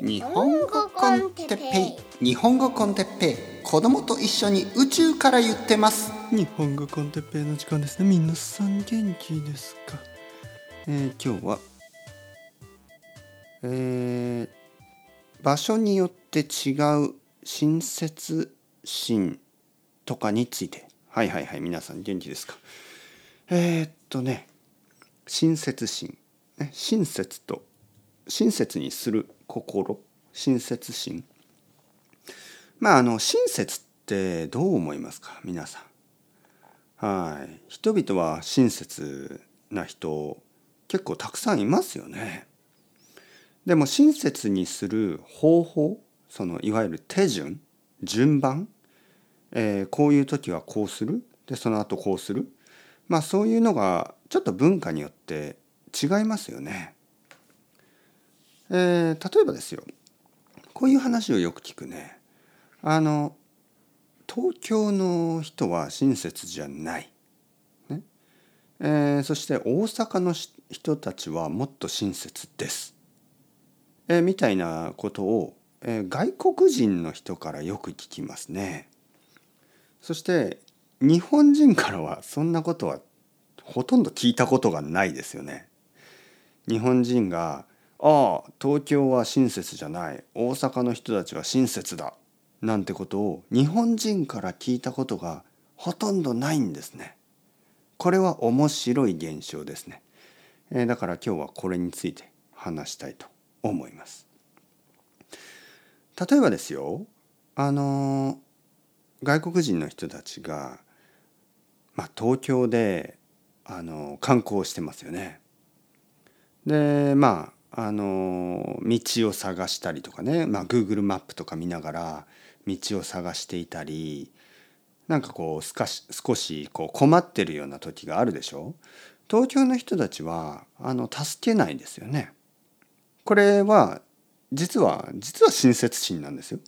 日本語コンテッペイ。日本語コンテッペイ。子供と一緒に宇宙から言ってます。日本語コンテッペイの時間ですね。皆さん元気ですか？えー、今日はえー、場所によって違う親切心とかについて。はいはいはい皆さん元気ですか？えー、っとね親切心、ね、親切と親切にする心親切心。まああの親切ってどう思いますか？皆さん。はい。人々は親切な人結構たくさんいますよね。でも親切にする方法そのいわゆる手順順番、えー、こういう時はこうする。でその後こうする。まあそういうのがちょっと文化によって違いますよね。えー、例えばですよ。こういう話をよく聞くね。あの東京の人は親切じゃない、ね。えー、そして大阪の人たちはもっと親切です、えー、みたいなことを、えー、外国人の人からよく聞きますね。そして日本人からはそんなことはほとんど聞いたことがないですよね。日本人が「ああ東京は親切じゃない大阪の人たちは親切だ」なんてことを日本人から聞いたことがほとんどないんですね。これは面白い現象ですね。えー、だから今日はこれについて話したいと思います。例えばですよあの外国人の人たちが、まあ、東京であの観光してますよね。でまああの道を探したりとかね、まあ、Google マップとか見ながら道を探していたりなんかこう少し少しこう困ってるような時があるでしょ？東京の人たちはあの助けないですよね。これは実は実は親切心なんですよ。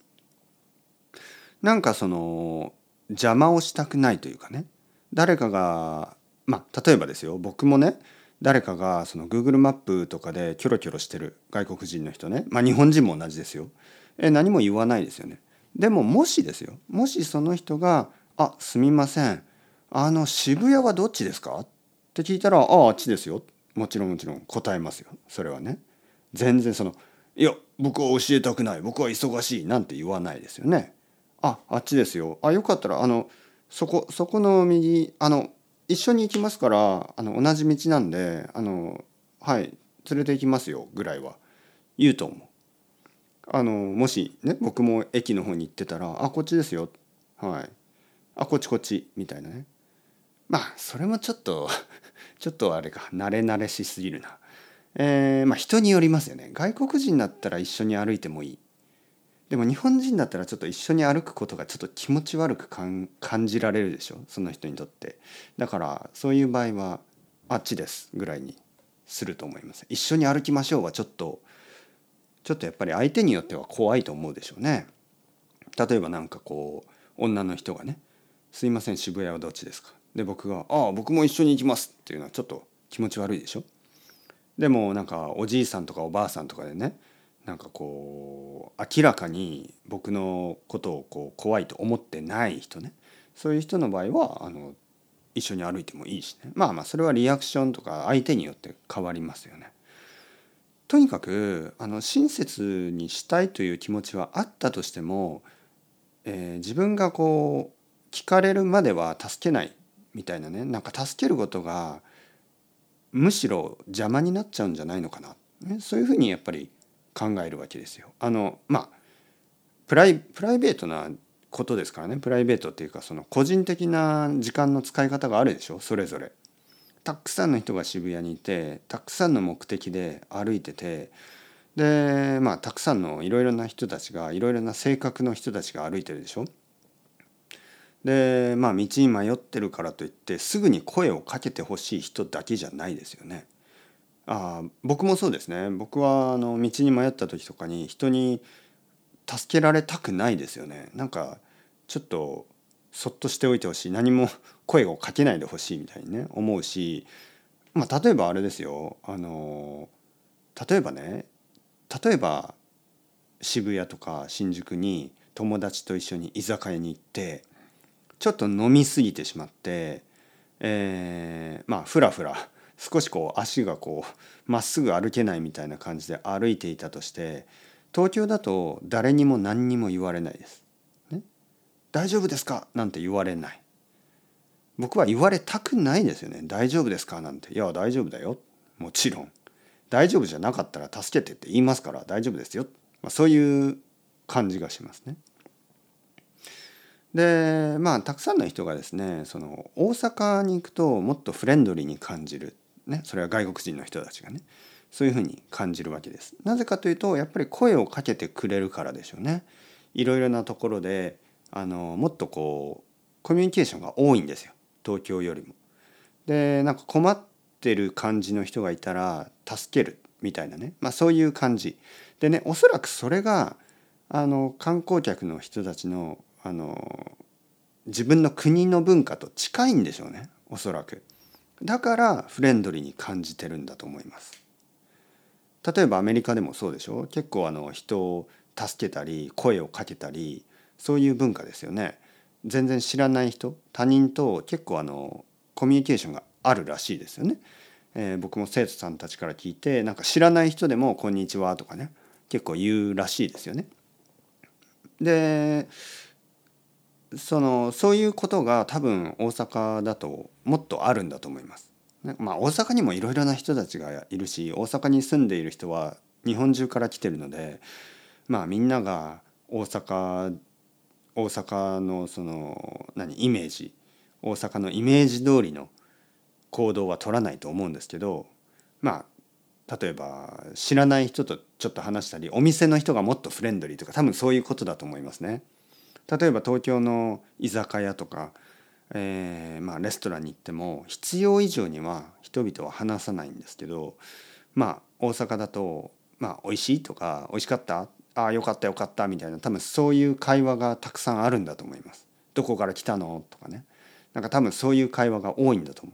なんかその邪魔をしたくないというかね誰かがまあ例えばですよ僕もね誰かがその Google マップとかでキョロキョロしてる外国人の人ね。まあ日本人も同じですよ。え何も言わないですよね。でももしですよ。もしその人が「あすみません。あの渋谷はどっちですか?」って聞いたら「あああっちですよ」もちろんもちろん。答えますよ。それはね。全然その「いや僕は教えたくない。僕は忙しい」なんて言わないですよね。ああっちですよ。あよかったらあのそこそこの右あの一緒に行きますからあの同じ道なんであのはい連れて行きますよぐらいは。言うと思う。あのもしね僕も駅の方に行ってたら「あこっちですよ」はい「あこっちこっち」みたいなね。まあそれもちょっと ちょっとあれか慣れ慣れしすぎるな。えー、まあ人によりますよね。外国人だったら一緒に歩いてもいい。でも日本人だったらちょっと一緒に歩くことがちょっと気持ち悪く感じられるでしょ？その人にとって。だからそういう場合はあっちですぐらいにすると思います。一緒に歩きましょうはちょっとちょっとやっぱり相手によっては怖いと思うでしょうね。例えば何かこう女の人がね「すいません渋谷はどっちですか?」で僕が「ああ僕も一緒に行きます」っていうのはちょっと気持ち悪いでしょ？でもなんかおじいさんとかおばあさんとかでねなんかこう明らかに僕のことをこう怖いと思ってない人ね。そういう人の場合はあの一緒に歩いてもいいしね。まあまあそれはリアクションとか相手によって変わりますよね。とにかくあの親切にしたいという気持ちはあったとしても、えー、自分がこう聞かれるまでは助けないみたいなね。なんか助けることがむしろ邪魔になっちゃうんじゃないのかな、ね、そういうふうにやっぱり考えるわけですよ。あのまあプライプライベートなことですからねプライベートっていうかその個人的な時間の使い方があるでしょ？それぞれ。たくさんの人が渋谷にいてたくさんの目的で歩いててでまあたくさんのいろいろな人たちがいろいろな性格の人たちが歩いてるでしょ？でまあ道に迷ってるからといってすぐに声をかけてほしい人だけじゃないですよね。あ僕もそうですね。僕はあの道に迷った時とかに人に助けられたくないですよね。なんかちょっとそっとしておいてほしい。何も声をかけないでほしいみたいにね思うし。まあ例えばあれですよ。あの例えばね例えば渋谷とか新宿に友達と一緒に居酒屋に行ってちょっと飲み過ぎてしまってえー、まあふらふら少しこう足がこうまっすぐ歩けないみたいな感じで歩いていたとして東京だと誰にも何にも言われないです。ね、大丈夫ですか？なんて言われない。僕は言われたくないですよね。大丈夫ですか？なんて。いや大丈夫だよ。もちろん。大丈夫じゃなかったら助けてって言いますから大丈夫ですよ。まあ、そういう感じがしますね。でまあたくさんの人がですねその大阪に行くともっとフレンドリーに感じる、ね、それは外国人の人たちがねそういうふうに感じるわけです。なぜかというとやっぱり声をかけてくれるからでしょうね。いろいろなところであのもっとこうコミュニケーションが多いんですよ東京よりも。でなんか困ってる感じの人がいたら助けるみたいなね、まあ、そういう感じでねおそらくそれがあの観光客の人たちのあの自分の国の文化と近いんでしょうねおそらく。だからフレンドリーに感じてるんだと思います。例えばアメリカでもそうでしょ？結構あの人を助けたり声をかけたりそういう文化ですよね。全然知らない人他人と結構あのコミュニケーションがあるらしいですよね。えー、僕も生徒さんたちから聞いてなんか知らない人でも「こんにちは」とかね結構言うらしいですよね。でそのそういうことが多分大阪だともっとあるんだと思います。まあ大阪にもいろいろな人たちがいるし大阪に住んでいる人は日本中から来てるのでまあみんなが大阪大阪のその何イメージ大阪のイメージ通りの行動は取らないと思うんですけどまあ例えば知らない人とちょっと話したりお店の人がもっとフレンドリーとか多分そういうことだと思いますね。例えば東京の居酒屋とか、えー、まあ、レストランに行っても必要以上には人々は話さないんですけどまあ大阪だと「まあ、美味しい?」とか「美味しかった?」ああよかったよかったみたいな多分そういう会話がたくさんあるんだと思います。どこから来たの？とかねなんか多分そういう会話が多いんだと思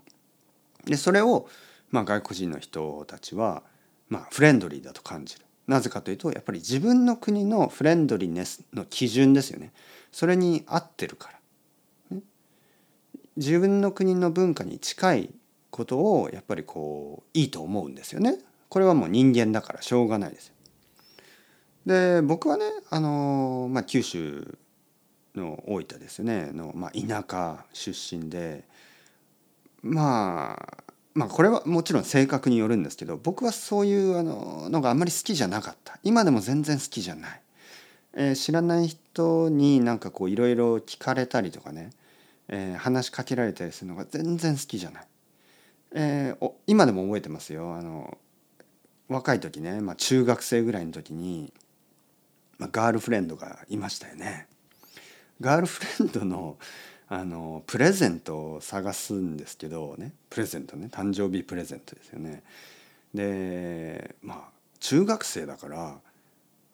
う。でそれを、まあ、外国人の人たちは、まあ、フレンドリーだと感じる。なぜかというとやっぱり自分の国のフレンドリーネスの基準ですよね。それに合ってるから。ね、自分の国の文化に近いことをやっぱりこういいと思うんですよね。これはもう人間だからしょうがないです。で僕はねあの、まあ、九州の大分ですねの、まあ、田舎出身でまあまあこれはもちろん性格によるんですけど僕はそういうあののがあんまり好きじゃなかった今でも全然好きじゃない、えー、知らない人になんかこういろいろ聞かれたりとかね、えー、話しかけられたりするのが全然好きじゃない、えー、お今でも覚えてますよあの若い時ね、まあ、中学生ぐらいの時にまあ、ガールフレンドがいましたよね。ガールフレンドのあのプレゼントを探すんですけどねプレゼントね誕生日プレゼントですよね。でまあ中学生だから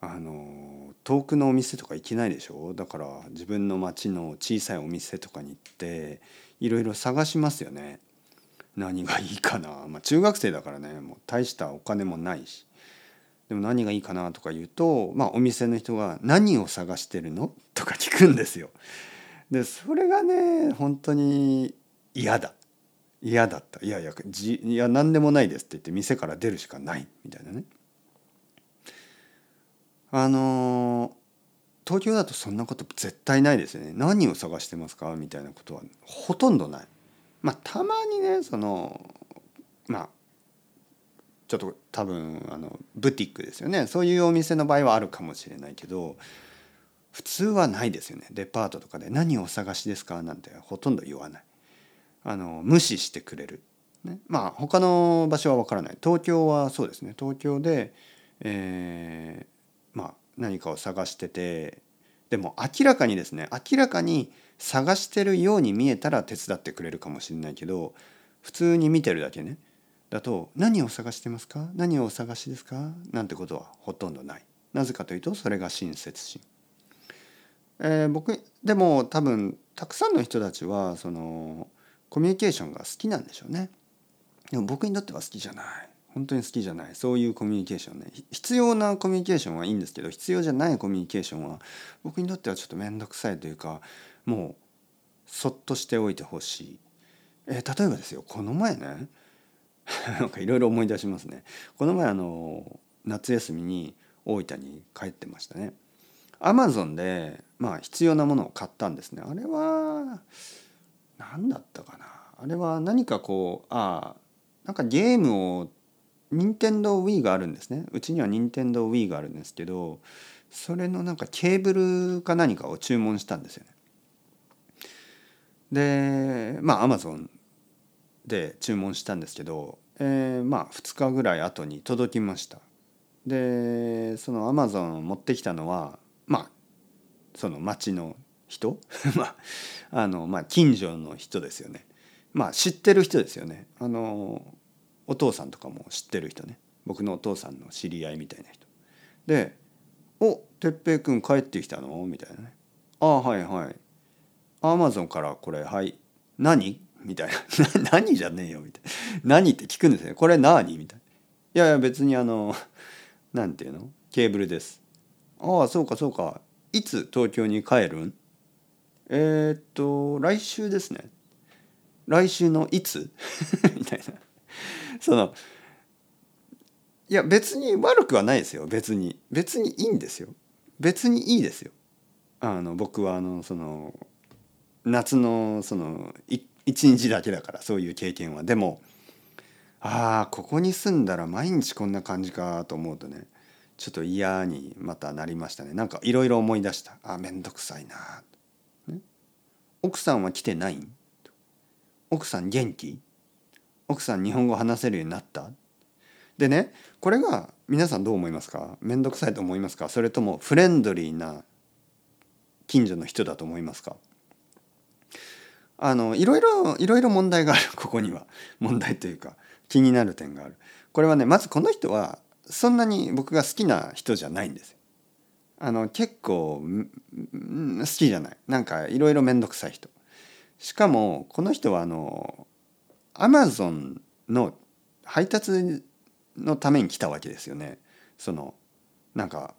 あの遠くのお店とか行けないでしょ？だから自分の町の小さいお店とかに行っていろいろ探しますよね。何がいいかな、まあ、中学生だからねもう大したお金もないしでも何がいいかなとか言うと、まあ、お店の人が「何を探してるの?」とか聞くんですよ。でそれがね本当に嫌だ嫌だったいやいやじいや何でもないですって言って店から出るしかないみたいなね。あの東京だとそんなこと絶対ないですよね。何を探してますかみたいなことはほとんどない。まあたまにねそのまあちょっと多分あのブティックですよねそういうお店の場合はあるかもしれないけど普通はないですよねデパートとかで「何をお探しですか?」なんてほとんど言わないあの無視してくれる、ね、まあ他の場所は分からない東京はそうですね東京で、え、何かを探しててでも明らかにですね明らかに探してるように見えたら手伝ってくれるかもしれないけど普通に見てるだけねだと何を探してますか？何をお探しですか？なんてことはほとんどない。なぜかというとそれが親切心。えー、僕でも多分たくさんの人たちはそのコミュニケーションが好きなんでしょうね。でも僕にとっては好きじゃない。本当に好きじゃない。そういうコミュニケーションね。必要なコミュニケーションはいいんですけど必要じゃないコミュニケーションは僕にとってはちょっと面倒くさいというかもうそっとしておいてほしい、えー、例えばですよこの前ね なんかいろいろ思い出しますね。この前あの夏休みに大分に帰ってましたね。アマゾンでまあ必要なものを買ったんですね。あれは何だったかな。あれは何かこうああなんかゲームを任天堂 Wii があるんですね。うちには任天堂 Wii があるんですけどそれのなんかケーブルか何かを注文したんですよね。でまあアマゾンで注文したんですけど、えー、まあ2日ぐらい後に届きました。でそのアマゾンを持ってきたのはまあその町の人？まああのまあ近所の人ですよね。まあ知ってる人ですよね。あのお父さんとかも知ってる人ね。僕のお父さんの知り合いみたいな人。で「お哲平君帰ってきたの?」みたいなね「ああはいはい。アマゾンからこれはい。何?」みたいな「何じゃねえよ」みたいな「何?」って聞くんですね「これ何?」みたいな「いやいや別にあの なんていうの？ケーブルです」「ああそうかそうか。いつ東京に帰るん?」えー、っと来週ですね。来週のいつ？みたいな。そのいや別に悪くはないですよ。別に。別にいいんですよ。別にいいですよ。あの僕はあのその夏のその一日だけだからそういう経験は。でもああここに住んだら毎日こんな感じかと思うとねちょっと嫌にまたなりましたね。なんかいろいろ思い出した。あ面倒くさいな、ね、奥さんは来てない？ん奥さん元気？奥さん日本語話せるようになった？でねこれが皆さんどう思いますか？面倒くさいと思いますか？それともフレンドリーな近所の人だと思いますか？あのいろいろいろいろ問題がある。ここには。問題というか気になる点がある。これはねまずこの人はそんなに僕が好きな人じゃないんですあの結構好きじゃない。なんかいろいろ面倒くさい人。しかもこの人はあのアマゾンの配達のために来たわけですよね。そのなんか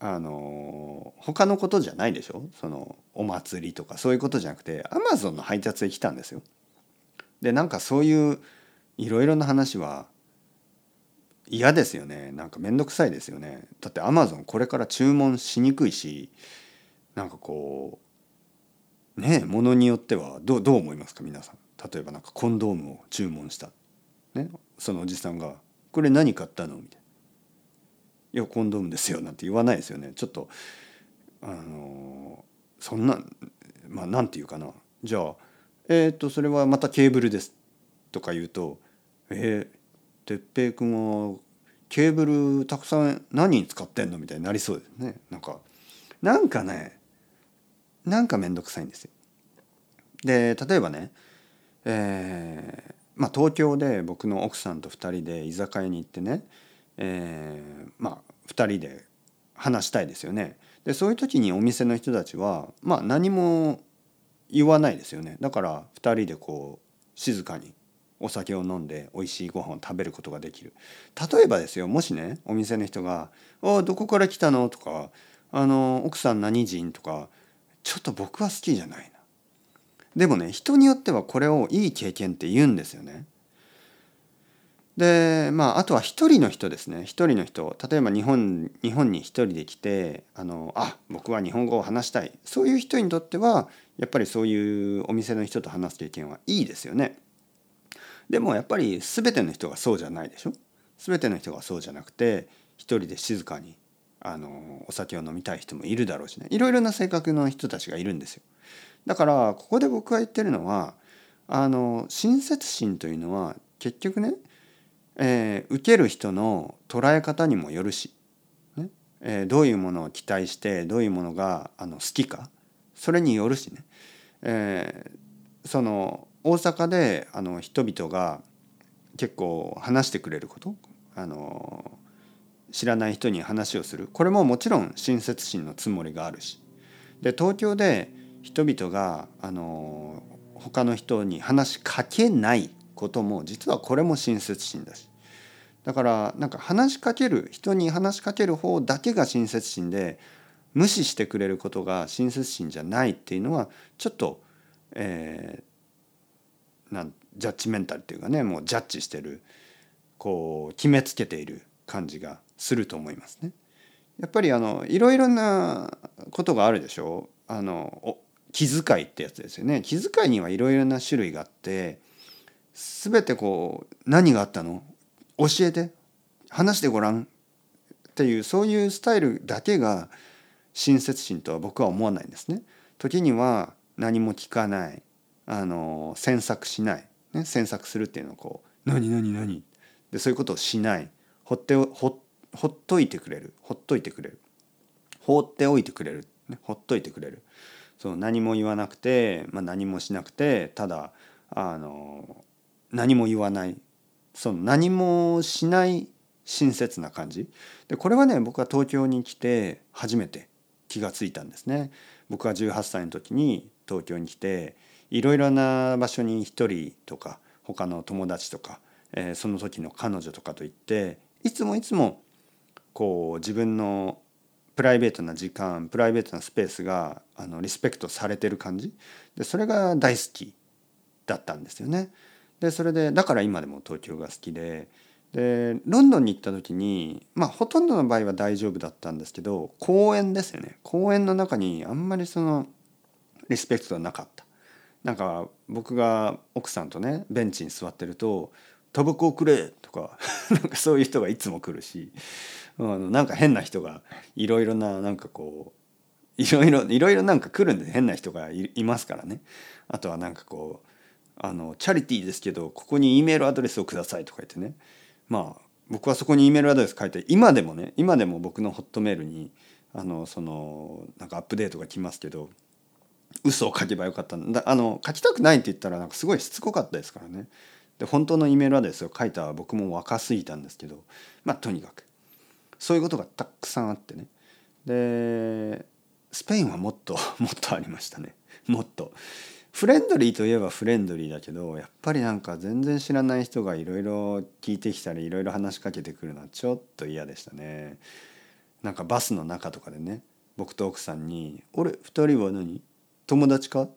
あの他のことじゃないでしょ？そのお祭りとかそういうことじゃなくてアマゾンの配達で来たんですよ。でなんかそういういろいろな話は嫌ですよね。なんか面倒くさいですよね。だってアマゾンこれから注文しにくいしなんかこうねえものによってはどうどう思いますか？皆さん。例えばなんかコンドームを注文した、ね、そのおじさんが「これ何買ったの?」みたいな「いやコンドームですよ」なんて言わないですよねちょっとあのそんなまあなんて言うかなじゃあえっ、とそれはまたケーブルですとか言うと「えー、哲平君はケーブルたくさん何に使ってんの?」みたいになりそうですねなんかなんかねなんか面倒くさいんですよ。で例えばね、えーまあ、東京で僕の奥さんと2人で居酒屋に行ってね、えー、まあ2人で話したいですよね。でそういう時にお店の人たちはまあ何も言わないですよね。だから2人でこう静かにお酒を飲んで美味しいご飯を食べることができる例えばですよもしねお店の人が「あどこから来たの?」とか「あの奥さん何人?」とかちょっと僕は好きじゃないな。でもね人によってはこれをいい経験って言うんですよね。でまああとは一人の人ですね一人の人例えば日本日本に一人で来てあのあ僕は日本語を話したいそういう人にとってはやっぱりそういうお店の人と話す経験はいいですよね。でもやっぱり全ての人がそうじゃないでしょ。全ての人がそうじゃなくて一人で静かにあのお酒を飲みたい人もいるだろうしねいろいろな性格の人たちがいるんですよ。だからここで僕が言ってるのはあの親切心というのは結局ね、えー、受ける人の捉え方にもよるし、ねえー、どういうものを期待してどういうものがあの好きかそれによるしね、えー、その大阪であの人々が結構話してくれることあの知らない人に話をする。これももちろん親切心のつもりがあるし。で東京で人々があの他の人に話しかけないことも実はこれも親切心だしだからなんか話しかける人に話しかける方だけが親切心で無視してくれることが親切心じゃないっていうのはちょっと、えー、なんジャッジメンタルっていうかねもうジャッジしてるこう決めつけている感じがすると思いますね。やっぱりあのいろいろなことがあるでしょうあの気遣いってやつですよね。気遣いにはいろいろな種類があって全てこう何があったの？教えて。話してごらんっていうそういうスタイルだけが親切心とは僕は思わないんですね。時には何も聞かない。あの詮索しない、ね、詮索するっていうのをこう「何何何?」でそういうことをしない。ほってほほっといてくれる。ほっといてくれる。放っておいてくれる、ね、ほっといてくれる。そう何も言わなくて、まあ、何もしなくてただあの何も言わないその何もしない親切な感じでこれはね僕は東京に来て初めて気がついたんですね。僕は18歳の時に東京に来ていろいろな場所に一人とか他の友達とか、えー、その時の彼女とかと行っていつもいつもこう自分のプライベートな時間プライベートなスペースがあのリスペクトされてる感じでそれが大好きだったんですよね。でそれでだから今でも東京が好きででロンドンに行った時にまあほとんどの場合は大丈夫だったんですけど公園ですよね公園の中にあんまりそのリスペクトはなかった。なんか僕が奥さんとねベンチに座ってると「タバコをくれ!」とか なんかそういう人がいつも来るしあのなんか変な人がいろいろななんかこういろいろいろいろなんか来るんで変な人がいますからね。あとはなんかこうあのチャリティーですけどここに E メールアドレスをくださいとか言ってね。まあ僕はそこに E メールアドレス書いて今でもね今でも僕のホットメールにあのそのなんかアップデートが来ますけど嘘を書けばよかったんだ。あの書きたくないって言ったらなんかすごいしつこかったですからね。で本当の E メールアドレスを書いた僕も若すぎたんですけどまあとにかく。そういうことがたくさんあってね。でスペインはもっと もっとありましたね。もっと。フレンドリーといえばフレンドリーだけどやっぱりなんか全然知らない人がいろいろ聞いてきたりいろいろ話しかけてくるのはちょっと嫌でしたね。なんかバスの中とかでね僕と奥さんに「俺2人は何？友達か?」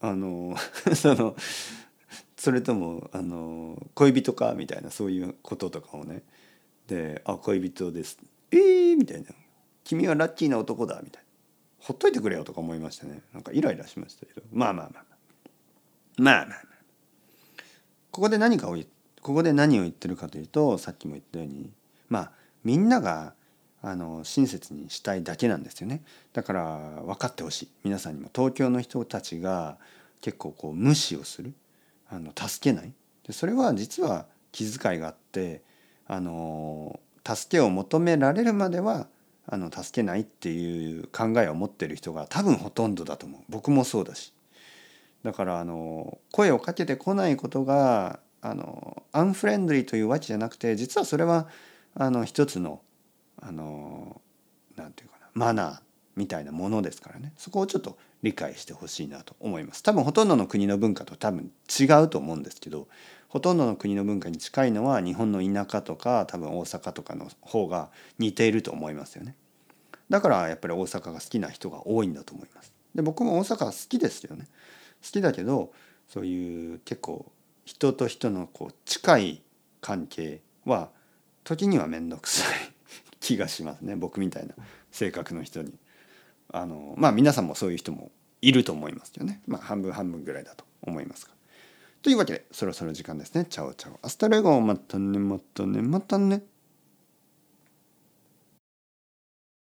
あの そのそれともあの恋人か？みたいなそういうこととかをねで「あ恋人です」「えー!」みたいな「君はラッキーな男だ」みたいな。ほっといてくれよとか思いましたね。なんかイライラしましたけど。まあまあまあまあ。まあここで何かをここで何を言ってるかというとさっきも言ったように。まあみんながあの親切にしたいだけなんですよね。だから分かってほしい。皆さんにも。東京の人たちが結構こう無視をする。あの助けない。でそれは実は気遣いがあってあの助けを求められるまではあの助けないっていう考えを持ってる人が多分ほとんどだと思う。僕もそうだし。だからあの声をかけてこないことがあのアンフレンドリーというわけじゃなくて実はそれはあの一つのあのなんていうかなマナーみたいなものですからね。そこをちょっと理解してほしいなと思います。多分ほとんどの国の文化と多分違うと思うんですけどほとんどの国の文化に近いのは日本の田舎とか多分大阪とかの方が似ていると思いますよねだからやっぱり大阪が好きな人が多いんだと思いますで僕も大阪好きですよね好きだけどそういう結構人と人のこう近い関係は時には面倒くさい 気がしますね僕みたいな性格の人に。あのまあ皆さんもそういう人もいると思いますよね。まあ半分半分ぐらいだと思いますが。というわけでそろそろ時間ですね。 Ciao ciao。 Hasta luego またねまたねまたね。